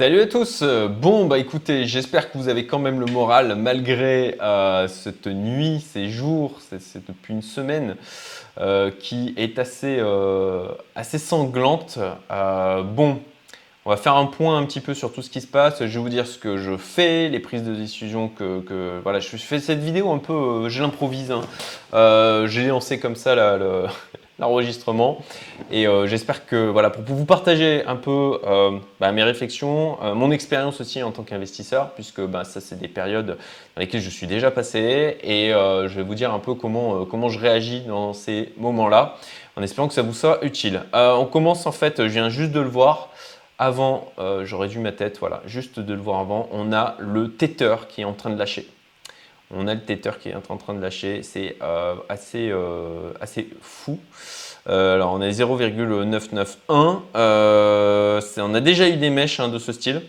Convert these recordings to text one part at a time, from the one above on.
Salut à tous Bon bah écoutez, j'espère que vous avez quand même le moral malgré euh, cette nuit, ces jours, c'est depuis une semaine euh, qui est assez, euh, sanglante. bon, on va faire un point un petit peu sur tout ce qui se passe. Je vais vous dire ce que je fais, les prises de décision que, voilà. Je fais cette vidéo un peu, je l'improvise. Hein. J'ai lancé comme ça la, l'enregistrement. Et euh, j'espère que, voilà, pour vous partager un peu euh, bah, mes réflexions, euh, mon expérience aussi en tant qu'investisseur, puisque bah, ça, c'est des périodes dans lesquelles je suis déjà passé. Et je vais vous dire un peu comment, comment je réagis dans ces moments-là, en espérant que ça vous soit utile. on commence en fait, je viens juste de le voir. Avant, j'aurais dû ma tête, voilà, juste de le voir avant, on a le Tether qui est en train de lâcher. On a le Tether qui est en train de lâcher, c'est euh, assez, euh, assez fou. Euh, alors on est 0,991. on a déjà eu des mèches hein, de ce style,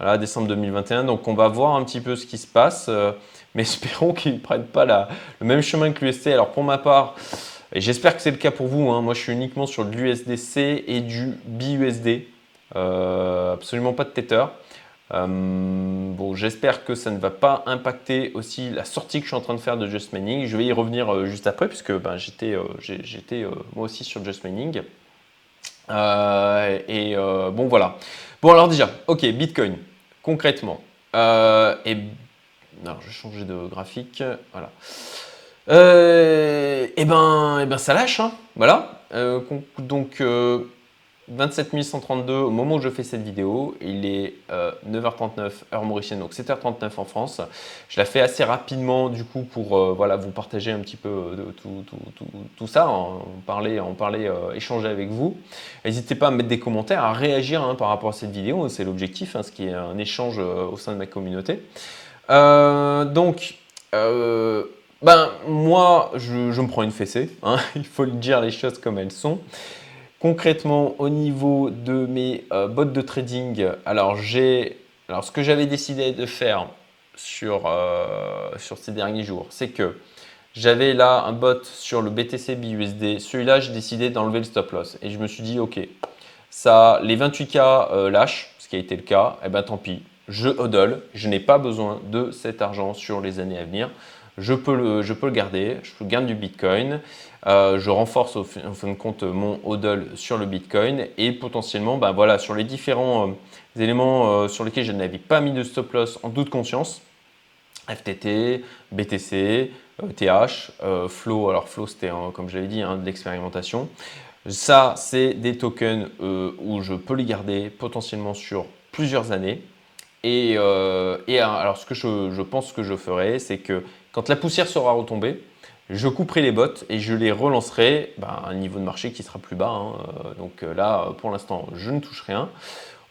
voilà, décembre 2021. Donc on va voir un petit peu ce qui se passe, mais espérons qu'ils ne prennent pas le même chemin que l'UST. Alors pour ma part, et j'espère que c'est le cas pour vous, hein, moi je suis uniquement sur de l'USDC et du BUSD, absolument pas de Tether. Euh, bon, j'espère que ça ne va pas impacter aussi la sortie que je suis en train de faire de Just Mining. Je vais y revenir euh, juste après, puisque ben, j'étais euh, moi aussi sur Just Mining. et bon, voilà. Bon, alors déjà, ok, Bitcoin, concrètement. et alors, je vais changer de graphique. Voilà. et, ben, et ben, ça lâche. Hein, voilà. donc, 27 132 au moment où je fais cette vidéo. Il est 9h39 euh, heure mauricienne, donc 7h39 en France. Je la fais assez rapidement du coup pour euh, voilà, vous partager un petit peu euh, de tout, tout, tout, ça, en parler, en parler échanger avec vous. N'hésitez pas à mettre des commentaires, à réagir hein, par rapport à cette vidéo, c'est l'objectif, hein, ce qui est un échange au sein de ma communauté. donc, ben, moi, je, me prends une fessée, hein, il faut dire les choses comme elles sont. Concrètement, au niveau de mes euh, bots de trading, alors j'ai, ce que j'avais décidé de faire sur, euh, sur ces derniers jours, c'est que j'avais là un bot sur le BTC BUSD. Celui-là, j'ai décidé d'enlever le stop loss. Et je me suis dit, ok, ça, les 28K euh, lâchent, ce qui a été le cas, et eh ben tant pis, je hodl, je n'ai pas besoin de cet argent sur les années à venir je peux le, je peux le garder, je gagne du Bitcoin, euh, je renforce au, en fin de compte mon hodl sur le Bitcoin et potentiellement, ben voilà, sur les différents euh, éléments euh, sur lesquels je n'avais pas mis de stop loss en toute conscience, FTT, BTC, TH, Flow, alors Flow c'était comme je l'avais dit hein, de l'expérimentation. Ça, c'est des tokens où je peux les garder potentiellement sur plusieurs années. Et, et alors, ce que je, je pense que je ferai, c'est que quand la poussière sera retombée, je couperai les bottes et je les relancerai ben, à un niveau de marché qui sera plus bas. Hein. Euh, donc euh, là, pour l'instant, je ne touche rien.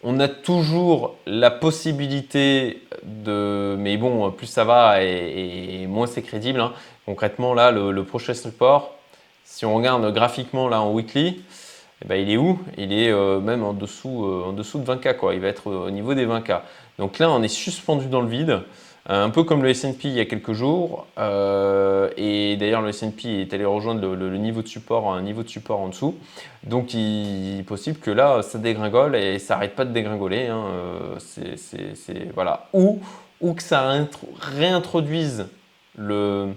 On a toujours la possibilité de... Mais bon, plus ça va et, moins c'est crédible. Hein. Concrètement, là, le, prochain support, si on regarde graphiquement là en weekly, eh ben, il est où? Il est euh, même en dessous, de 20K. Quoi. Il va être au niveau des 20K. Donc là, on est suspendu dans le vide. Euh, un peu comme le S&P il y a quelques jours. Euh, et d'ailleurs, le S&P est allé rejoindre le, niveau de support, un niveau de support en dessous. Donc, il est possible que là, ça dégringole et ça n'arrête pas de dégringoler. Hein. Euh, c'est, voilà. ou, que ça réintroduise le,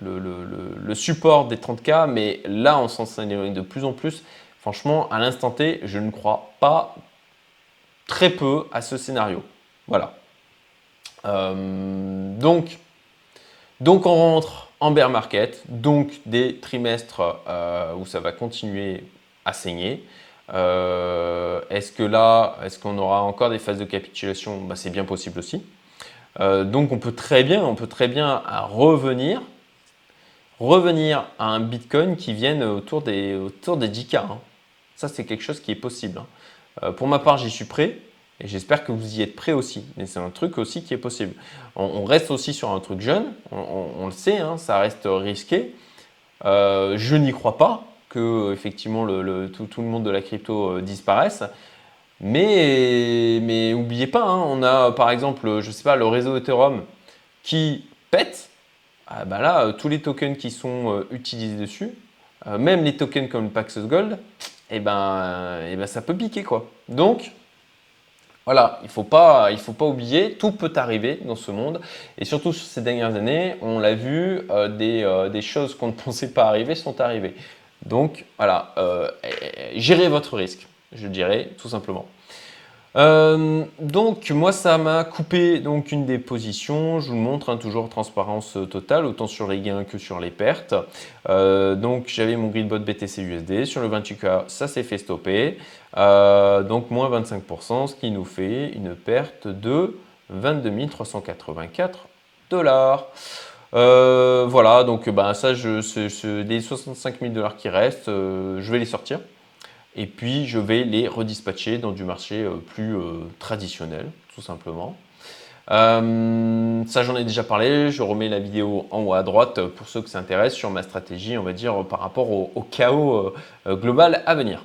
le, support des 30K, mais là, on s'en éloigne de plus en plus. Franchement, à l'instant T, je ne crois pas très peu à ce scénario. Voilà. Euh, donc, on rentre en bear market, donc des trimestres euh, où ça va continuer à saigner. Euh, est-ce que là, est-ce qu'on aura encore des phases de capitulation? Bah, C'est bien possible aussi. donc on peut très bien, on peut très bien revenir, revenir à un Bitcoin qui vienne autour des, autour des 10K. Hein. Ça, c'est quelque chose qui est possible. Hein. pour ma part, j'y suis prêt. Et j'espère que vous y êtes prêts aussi. Mais c'est un truc aussi qui est possible. On, reste aussi sur un truc jeune, on, le sait, hein, ça reste risqué. Euh, je n'y crois pas que effectivement tout, le monde de la crypto euh, disparaisse. Mais, mais n'oubliez pas, hein, on a par exemple, je sais pas, le réseau Ethereum qui pète. Ah bah là, tous les tokens qui sont euh, utilisés dessus, même les tokens comme le Paxos Gold, et eh ben, eh ben ça peut piquer quoi. Donc, Voilà, il ne faut, pas, faut pas oublier, tout peut arriver dans ce monde. Et surtout ces dernières années, on l'a vu, euh, des, euh, des, choses qu'on ne pensait pas arriver sont arrivées. Donc voilà, euh, gérez votre risque, je dirais tout simplement. Euh, donc moi ça m'a coupé donc une des positions, je vous le montre, hein, toujours transparence totale, autant sur les gains que sur les pertes. Euh, donc j'avais mon gridbot BTC USD, sur le 28K ça s'est fait stopper, euh, donc moins 25%, ce qui nous fait une perte de 22 384 dollars. voilà, donc ben, ça, je, ce, des 65 000 dollars qui restent, je vais les sortir et puis je vais les redispatcher dans du marché euh, plus euh, traditionnel, tout simplement. Euh, ça, j'en ai déjà parlé. Je remets la vidéo en haut à droite pour ceux que ça intéresse sur ma stratégie, on va dire, par rapport au, chaos global à venir.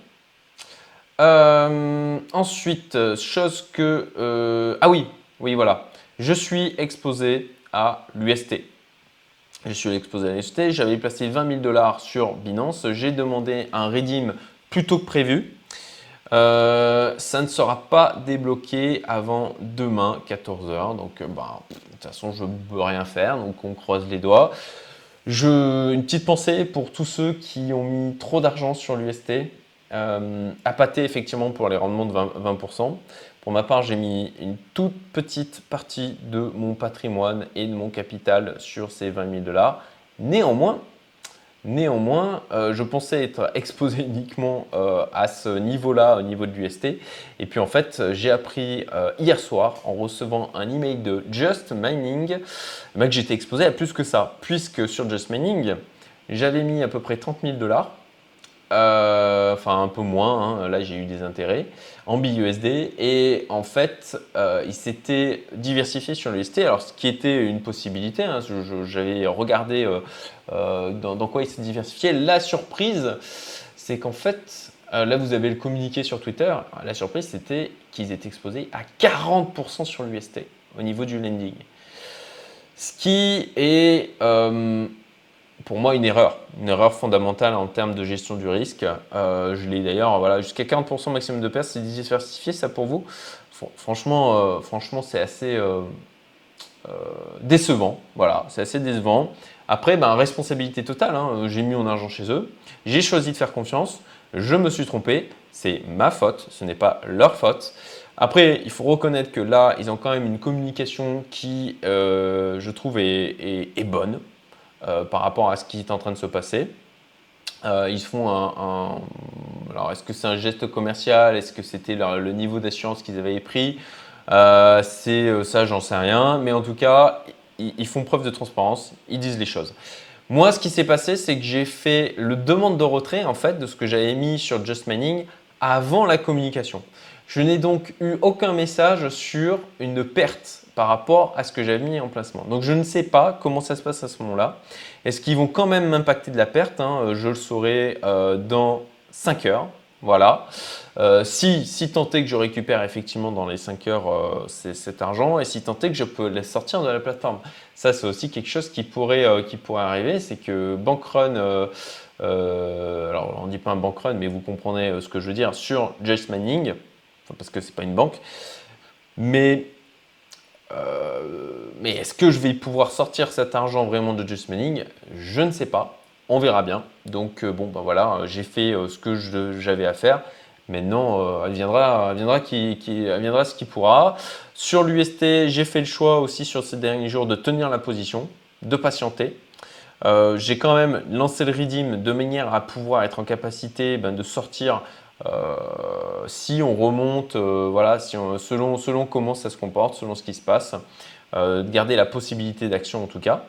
ensuite, chose que. ah oui, oui, voilà. Je suis exposé à l'UST. Je suis exposé à l'UST. J'avais placé 20 000 dollars sur Binance. J'ai demandé un redeem plus tôt que prévu. Euh, ça ne sera pas débloqué avant demain, 14h. Donc, euh, bah, de toute façon, je ne peux rien faire. Donc, on croise les doigts. Je, une petite pensée pour tous ceux qui ont mis trop d'argent sur l'UST. Euh, à pâter effectivement pour les rendements de 20%. Pour ma part, j'ai mis une toute petite partie de mon patrimoine et de mon capital sur ces 20 000 dollars. Néanmoins, Néanmoins, euh, je pensais être exposé uniquement euh, à ce niveau-là, au niveau de l'UST. Et puis en fait, j'ai appris euh, hier soir en recevant un email de Just Mining que j'étais exposé à plus que ça. Puisque sur Just Mining, j'avais mis à peu près 30 000 dollars euh, enfin un peu moins, hein. là j'ai eu des intérêts, en BUSD, et en fait euh, il s'était diversifié sur l'UST, alors ce qui était une possibilité, hein. j'avais regardé euh, dans, quoi il s'est diversifié, la surprise c'est qu'en fait, là vous avez le communiqué sur Twitter, la surprise c'était qu'ils étaient exposés à 40% sur l'UST au niveau du lending. Ce qui est pour moi une erreur, une erreur fondamentale en termes de gestion du risque. Euh, je l'ai d'ailleurs, voilà, jusqu'à 40% maximum de pertes, c'est diversifié ça pour vous? Franchement, euh, franchement c'est assez euh, décevant. Voilà, c'est assez décevant. Après, ben, responsabilité totale. Hein. j'ai mis mon argent chez eux, j'ai choisi de faire confiance, je me suis trompé, c'est ma faute, ce n'est pas leur faute. Après, il faut reconnaître que là, ils ont quand même une communication qui, je trouve, est bonne. Euh, par rapport à ce qui est en train de se passer. Euh, ils font un, alors est-ce que c'est un geste commercial? Est-ce que c'était le, niveau d'assurance qu'ils avaient pris? Euh, C'est ça, j'en sais rien. Mais en tout cas, ils, font preuve de transparence. Ils disent les choses. Moi, ce qui s'est passé, c'est que j'ai fait le demande de retrait en fait de ce que j'avais mis sur Just Mining avant la communication. Je n'ai donc eu aucun message sur une perte par rapport à ce que j'avais mis en placement. Donc je ne sais pas comment ça se passe à ce moment-là. Est-ce qu'ils vont quand même m'impacter de la perte hein Je le saurai euh, dans 5 heures. Voilà. Euh, si, si tant est que je récupère effectivement dans les 5 heures euh, cet argent et si tant est que je peux les sortir de la plateforme. Ça, c'est aussi quelque chose qui pourrait, arriver. C'est que Bankrun, alors on ne dit pas un Bankrun, mais vous comprenez ce que je veux dire, sur Just Mining, parce que ce n'est pas une banque. Mais euh, mais est-ce que je vais pouvoir sortir cet argent vraiment de Just Mining Je ne sais pas. On verra bien. Donc euh, bon, ben voilà, j'ai fait euh, ce que j'avais à faire. Maintenant, elle viendra, viendra, qui, viendra ce qui pourra. Sur l'UST, j'ai fait le choix aussi sur ces derniers jours de tenir la position, de patienter. j'ai quand même lancé le redeem de manière à pouvoir être en capacité ben, de sortir euh, si on remonte, euh, voilà, si selon, selon comment ça se comporte, selon ce qui se passe, euh, garder la possibilité d'action en tout cas.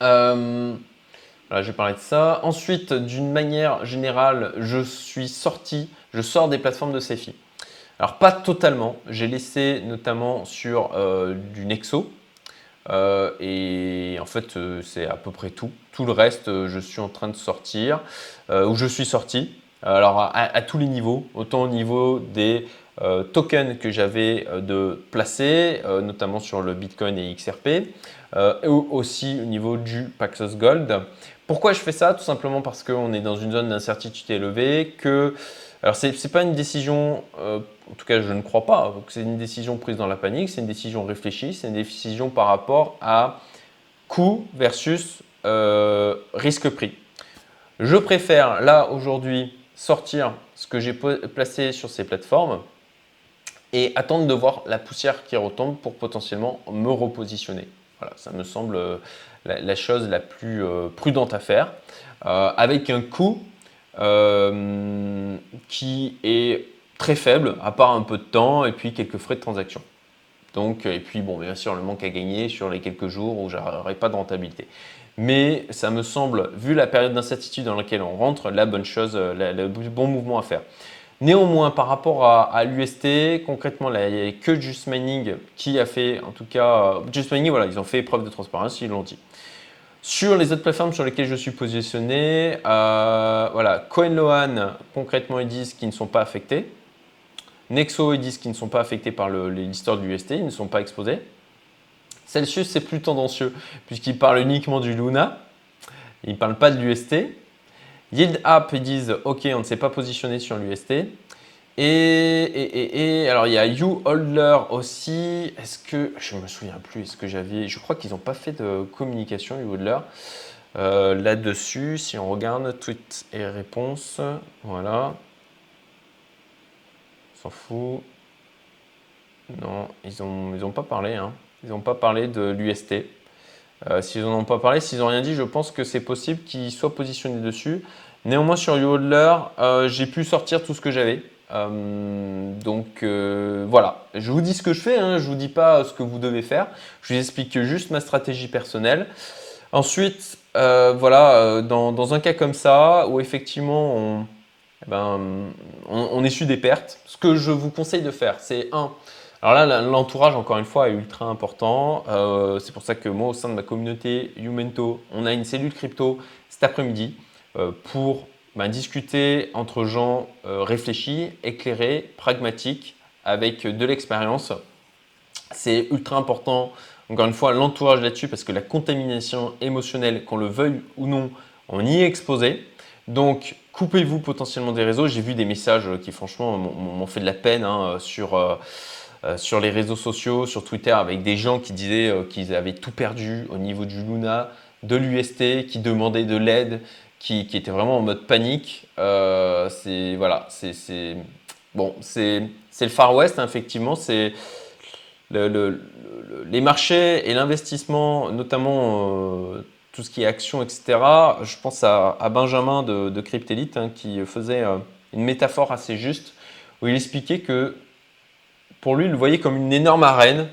Voilà, j'ai parlé de ça. Ensuite, d'une manière générale, je suis sorti, je sors des plateformes de CFI. Alors pas totalement, j'ai laissé notamment sur du Nexo. et en fait, c'est à peu près tout. Tout le reste, je suis en train de sortir, ou je suis sorti. Euh, alors à, tous les niveaux, autant au niveau des euh, tokens que j'avais euh, de placer, notamment sur le Bitcoin et XRP, et aussi au niveau du Paxos Gold. Pourquoi je fais ça? Tout simplement parce qu'on est dans une zone d'incertitude élevée, que Alors c'est n'est pas une décision, en tout cas je ne crois pas, c'est une décision prise dans la panique, c'est une décision réfléchie, c'est une décision par rapport à coût versus risque-prix. Je préfère là aujourd'hui sortir ce que j'ai placé sur ces plateformes et attendre de voir la poussière qui retombe pour potentiellement me repositionner. Voilà, ça me semble euh, la, chose la plus euh, prudente à faire, euh, avec un coût qui est très faible, à part un peu de temps et puis quelques frais de transaction. Donc, et puis bon, bien sûr, le manque à gagner sur les quelques jours où j'aurai pas de rentabilité. Mais ça me semble, vu la période d'incertitude dans laquelle on rentre, la bonne chose, le bon mouvement à faire. Néanmoins, par rapport à, l'UST, concrètement, il n'y a que Just Mining qui a fait, en tout cas, Just Mining, voilà, ils ont fait preuve de transparence, ils l'ont dit. Sur les autres plateformes sur lesquelles je suis positionné, euh, voilà, CoinLoan, concrètement, ils disent qu'ils ne sont pas affectés. Nexo, ils disent qu'ils ne sont pas affectés par l'histoire de l'UST, ils ne sont pas exposés. Celsius, c'est plus tendancieux, puisqu'ils parlent uniquement du Luna, ils ne parlent pas de l'UST. Yield App, ils disent OK, on ne s'est pas positionné sur l'UST. Et, alors il y a YouHolder aussi. Est-ce que je me souviens plus Est-ce que j'avais Je crois qu'ils n'ont pas fait de communication YouHolder euh, là-dessus. Si on regarde tweet et réponse, voilà. On s'en fout. Non, ils n'ont ont pas parlé. Hein. Ils n'ont pas parlé de l'UST. Euh, s'ils n'en ont pas parlé, s'ils n'ont rien dit, je pense que c'est possible qu'ils soient positionnés dessus. Néanmoins, sur YouHodler, euh, j'ai pu sortir tout ce que j'avais. Euh, donc voilà, je vous dis ce que je fais, hein, je ne vous dis pas ce que vous devez faire. Je vous explique juste ma stratégie personnelle. Ensuite, voilà, dans, un cas comme ça, où effectivement on, eh ben, on, des pertes, ce que je vous conseille de faire, c'est un, alors là, l'entourage, encore une fois, est ultra important. Euh, c'est pour ça que moi, au sein de ma communauté Umento, on a une cellule crypto cet après-midi euh, pour bah, discuter entre gens euh, réfléchis, éclairés, pragmatiques, avec de l'expérience. C'est ultra important, encore une fois, l'entourage là-dessus, parce que la contamination émotionnelle, qu'on le veuille ou non, on y est exposé. Donc, coupez-vous potentiellement des réseaux. J'ai vu des messages qui, franchement, m'ont fait de la peine hein, sur euh, sur les réseaux sociaux, sur Twitter, avec des gens qui disaient euh, qu'ils avaient tout perdu au niveau du Luna, de l'UST, qui demandaient de l'aide, qui, étaient vraiment en mode panique. Euh, c'est voilà, c'est bon, c'est le Far West, hein, effectivement. C'est les marchés et l'investissement, notamment tout ce qui est action, etc. Je pense à, Benjamin de, de Cryptelite hein, qui faisait une métaphore assez juste où il expliquait que pour lui, le voyait comme une énorme arène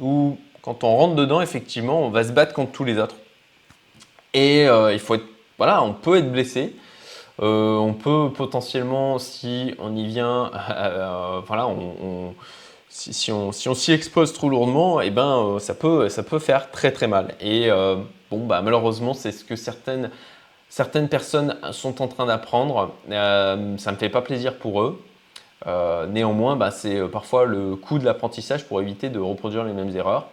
où, quand on rentre dedans, effectivement, on va se battre contre tous les autres. Et euh, il faut être, voilà, on peut être blessé. Euh, on peut potentiellement, si on y vient, euh, voilà, on, si, on s'y expose trop lourdement, et eh ben, ça, peut, ça peut faire très très mal. Et bon, bah, malheureusement, c'est ce que certaines, certaines personnes sont en train d'apprendre. ça ne me fait pas plaisir pour eux. Euh, néanmoins, bah, c'est euh, parfois le coût de l'apprentissage pour éviter de reproduire les mêmes erreurs.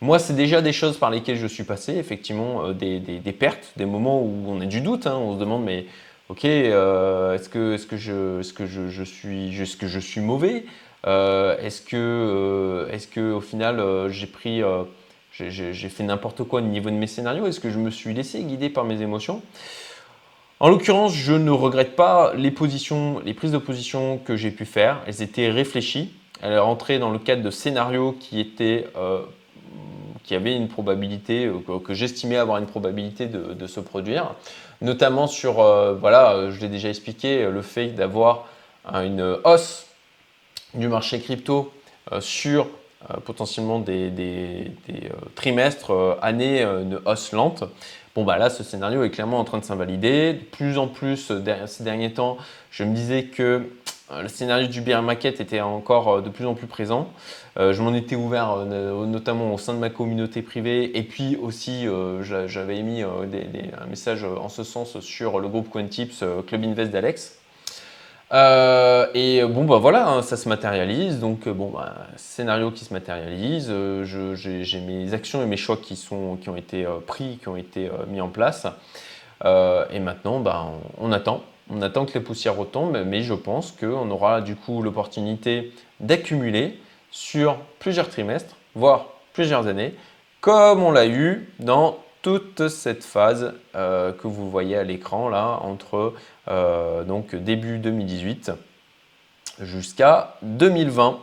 Moi, c'est déjà des choses par lesquelles je suis passé, effectivement, euh, des, pertes, des moments où on a du doute, hein. on se demande, mais ok, est-ce que, je, suis, mauvais? Est-ce que, est que, au final, j'ai pris, j'ai fait n'importe quoi au niveau de mes scénarios? Est-ce que je me suis laissé guider par mes émotions? En l'occurrence, je ne regrette pas les positions, les prises de position que j'ai pu faire. Elles étaient réfléchies. Elles rentraient dans le cadre de scénarios qui étaient, euh, qui avaient une probabilité, euh, que, j'estimais avoir une probabilité de, se produire. Notamment sur, euh, voilà, je l'ai déjà expliqué, le fait d'avoir une hausse du marché crypto sur potentiellement des, des trimestres, années, une hausse lente. Bon, bah là, ce scénario est clairement en train de s'invalider. De plus en plus, euh, ces derniers temps, je me disais que euh, le scénario du bear market était encore euh, de plus en plus présent. je m'en étais ouvert notamment au sein de ma communauté privée et puis aussi j'avais émis un message en ce sens sur le groupe Quantips Club Invest d'Alex. Euh, et bon, bah voilà, hein, ça se matérialise. Donc, euh, bon, bah, scénario qui se matérialise. Euh, j'ai mes actions et mes choix qui, sont, qui ont été pris, qui ont été mis en place. et maintenant, bah, on, attend. On attend que les poussières retombent, mais je pense qu'on aura du coup l'opportunité d'accumuler sur plusieurs trimestres, voire plusieurs années, comme on l'a eu dans toute cette phase euh, que vous voyez à l'écran là entre euh, donc début 2018 jusqu'à 2020.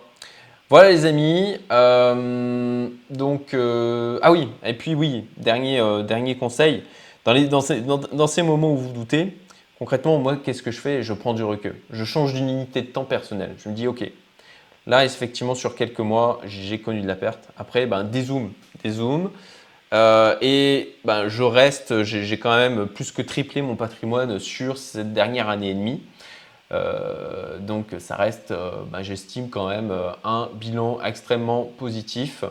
Voilà les amis. Euh, donc ah oui et puis oui dernier conseil dans, ces, moments où vous doutez concrètement moi qu'est-ce que je fais? Je prends du recul. Je change d'une unité de temps personnelle. Je me dis ok là effectivement sur quelques mois j'ai connu de la perte. Après ben dézoom dézoom. Euh, et ben, je reste, j'ai quand même plus que triplé mon patrimoine sur cette dernière année et demie. Euh, donc ça reste, euh, ben, j'estime quand même un bilan extrêmement positif.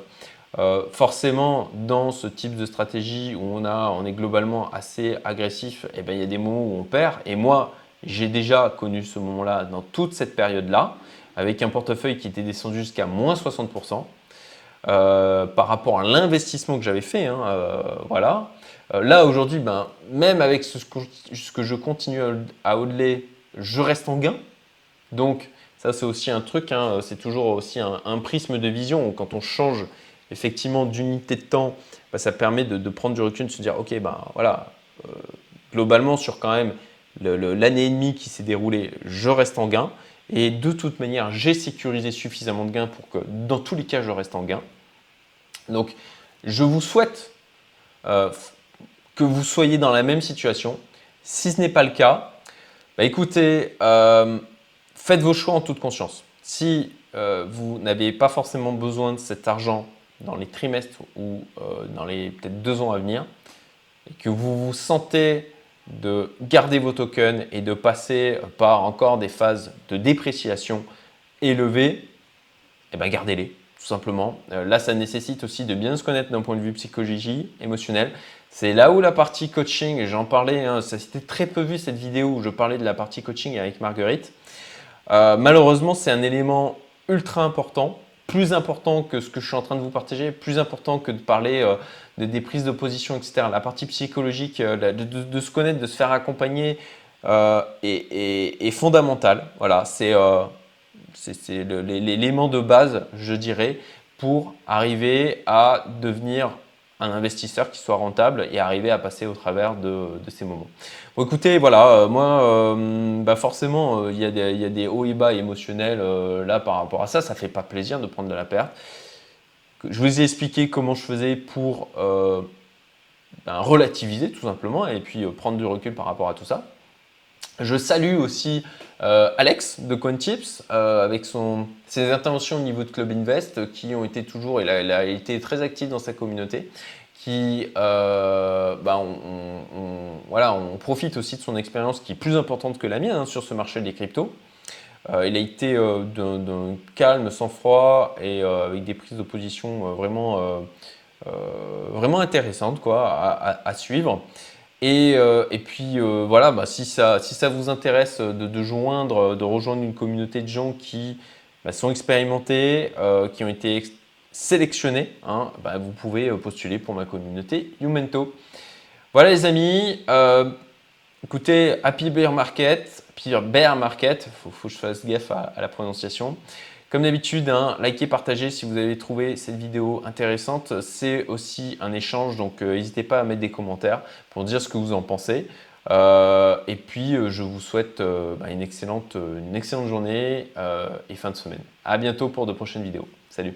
forcément, dans ce type de stratégie où on, a, on est globalement assez agressif, eh ben, il y a des moments où on perd. Et moi, j'ai déjà connu ce moment-là dans toute cette période-là, avec un portefeuille qui était descendu jusqu'à moins 60%. Euh, par rapport à l'investissement que j'avais fait. Hein, euh, voilà. Euh, là, aujourd'hui, ben, même avec ce que, je continue à hodler, je reste en gain. Donc, ça, c'est aussi un truc, hein, c'est toujours aussi un, prisme de vision. Quand on change effectivement d'unité de temps, ben, ça permet de, prendre du recul, de se dire, ok, ben voilà, globalement, sur quand même l'année et demie qui s'est déroulée, je reste en gain. Et de toute manière, j'ai sécurisé suffisamment de gains pour que dans tous les cas, je reste en gain. Donc, je vous souhaite euh, que vous soyez dans la même situation. Si ce n'est pas le cas, bah, écoutez, euh, faites vos choix en toute conscience. Si euh, vous n'avez pas forcément besoin de cet argent dans les trimestres ou dans les peut-être deux ans à venir, et que vous vous sentez de garder vos tokens et de passer par encore des phases de dépréciation élevées, eh ben gardez-les tout simplement. Euh, là, ça nécessite aussi de bien se connaître d'un point de vue psychologie, émotionnel. C'est là où la partie coaching, j'en parlais, hein, ça c'était très peu vu cette vidéo où je parlais de la partie coaching avec Marguerite. Euh, malheureusement, c'est un élément ultra important, plus important que ce que je suis en train de vous partager, plus important que de parler euh, de, des prises de position, etc. La partie psychologique, de, se connaître, de se faire accompagner est, est, fondamentale. Voilà, c'est l'élément de base, je dirais, pour arriver à devenir un investisseur qui soit rentable et arriver à passer au travers de, ces moments. Bon, écoutez, voilà, euh, moi, euh, bah forcément, euh, il y, a des hauts et bas émotionnels là par rapport à ça. Ça fait pas plaisir de prendre de la perte. Je vous ai expliqué comment je faisais pour ben, relativiser tout simplement et puis prendre du recul par rapport à tout ça. Je salue aussi euh, Alex de CoinTips euh, avec ses interventions au niveau de Club Invest qui ont été toujours, il a, été très actif dans sa communauté, qui, euh, bah on, voilà, on profite aussi de son expérience qui est plus importante que la mienne hein, sur ce marché des cryptos. il a été d'un calme, sans froid et avec des prises de position vraiment, vraiment intéressantes quoi, à suivre. Euh, et, puis euh, voilà, bah, si, ça, vous intéresse de, joindre, de rejoindre une communauté de gens qui bah, sont expérimentés, euh, qui ont été sélectionnés, hein, bah, vous pouvez postuler pour ma communauté Youmento. Voilà les amis, écoutez, Happy Bear Market, Happy Bear Market, il faut, que je fasse gaffe à la prononciation. Comme d'habitude, hein, likez, partagez si vous avez trouvé cette vidéo intéressante. C'est aussi un échange, donc euh, n'hésitez pas à mettre des commentaires pour dire ce que vous en pensez. Euh, et puis, euh, je vous souhaite bah, une, excellente, une excellente journée et fin de semaine. À bientôt pour de prochaines vidéos. Salut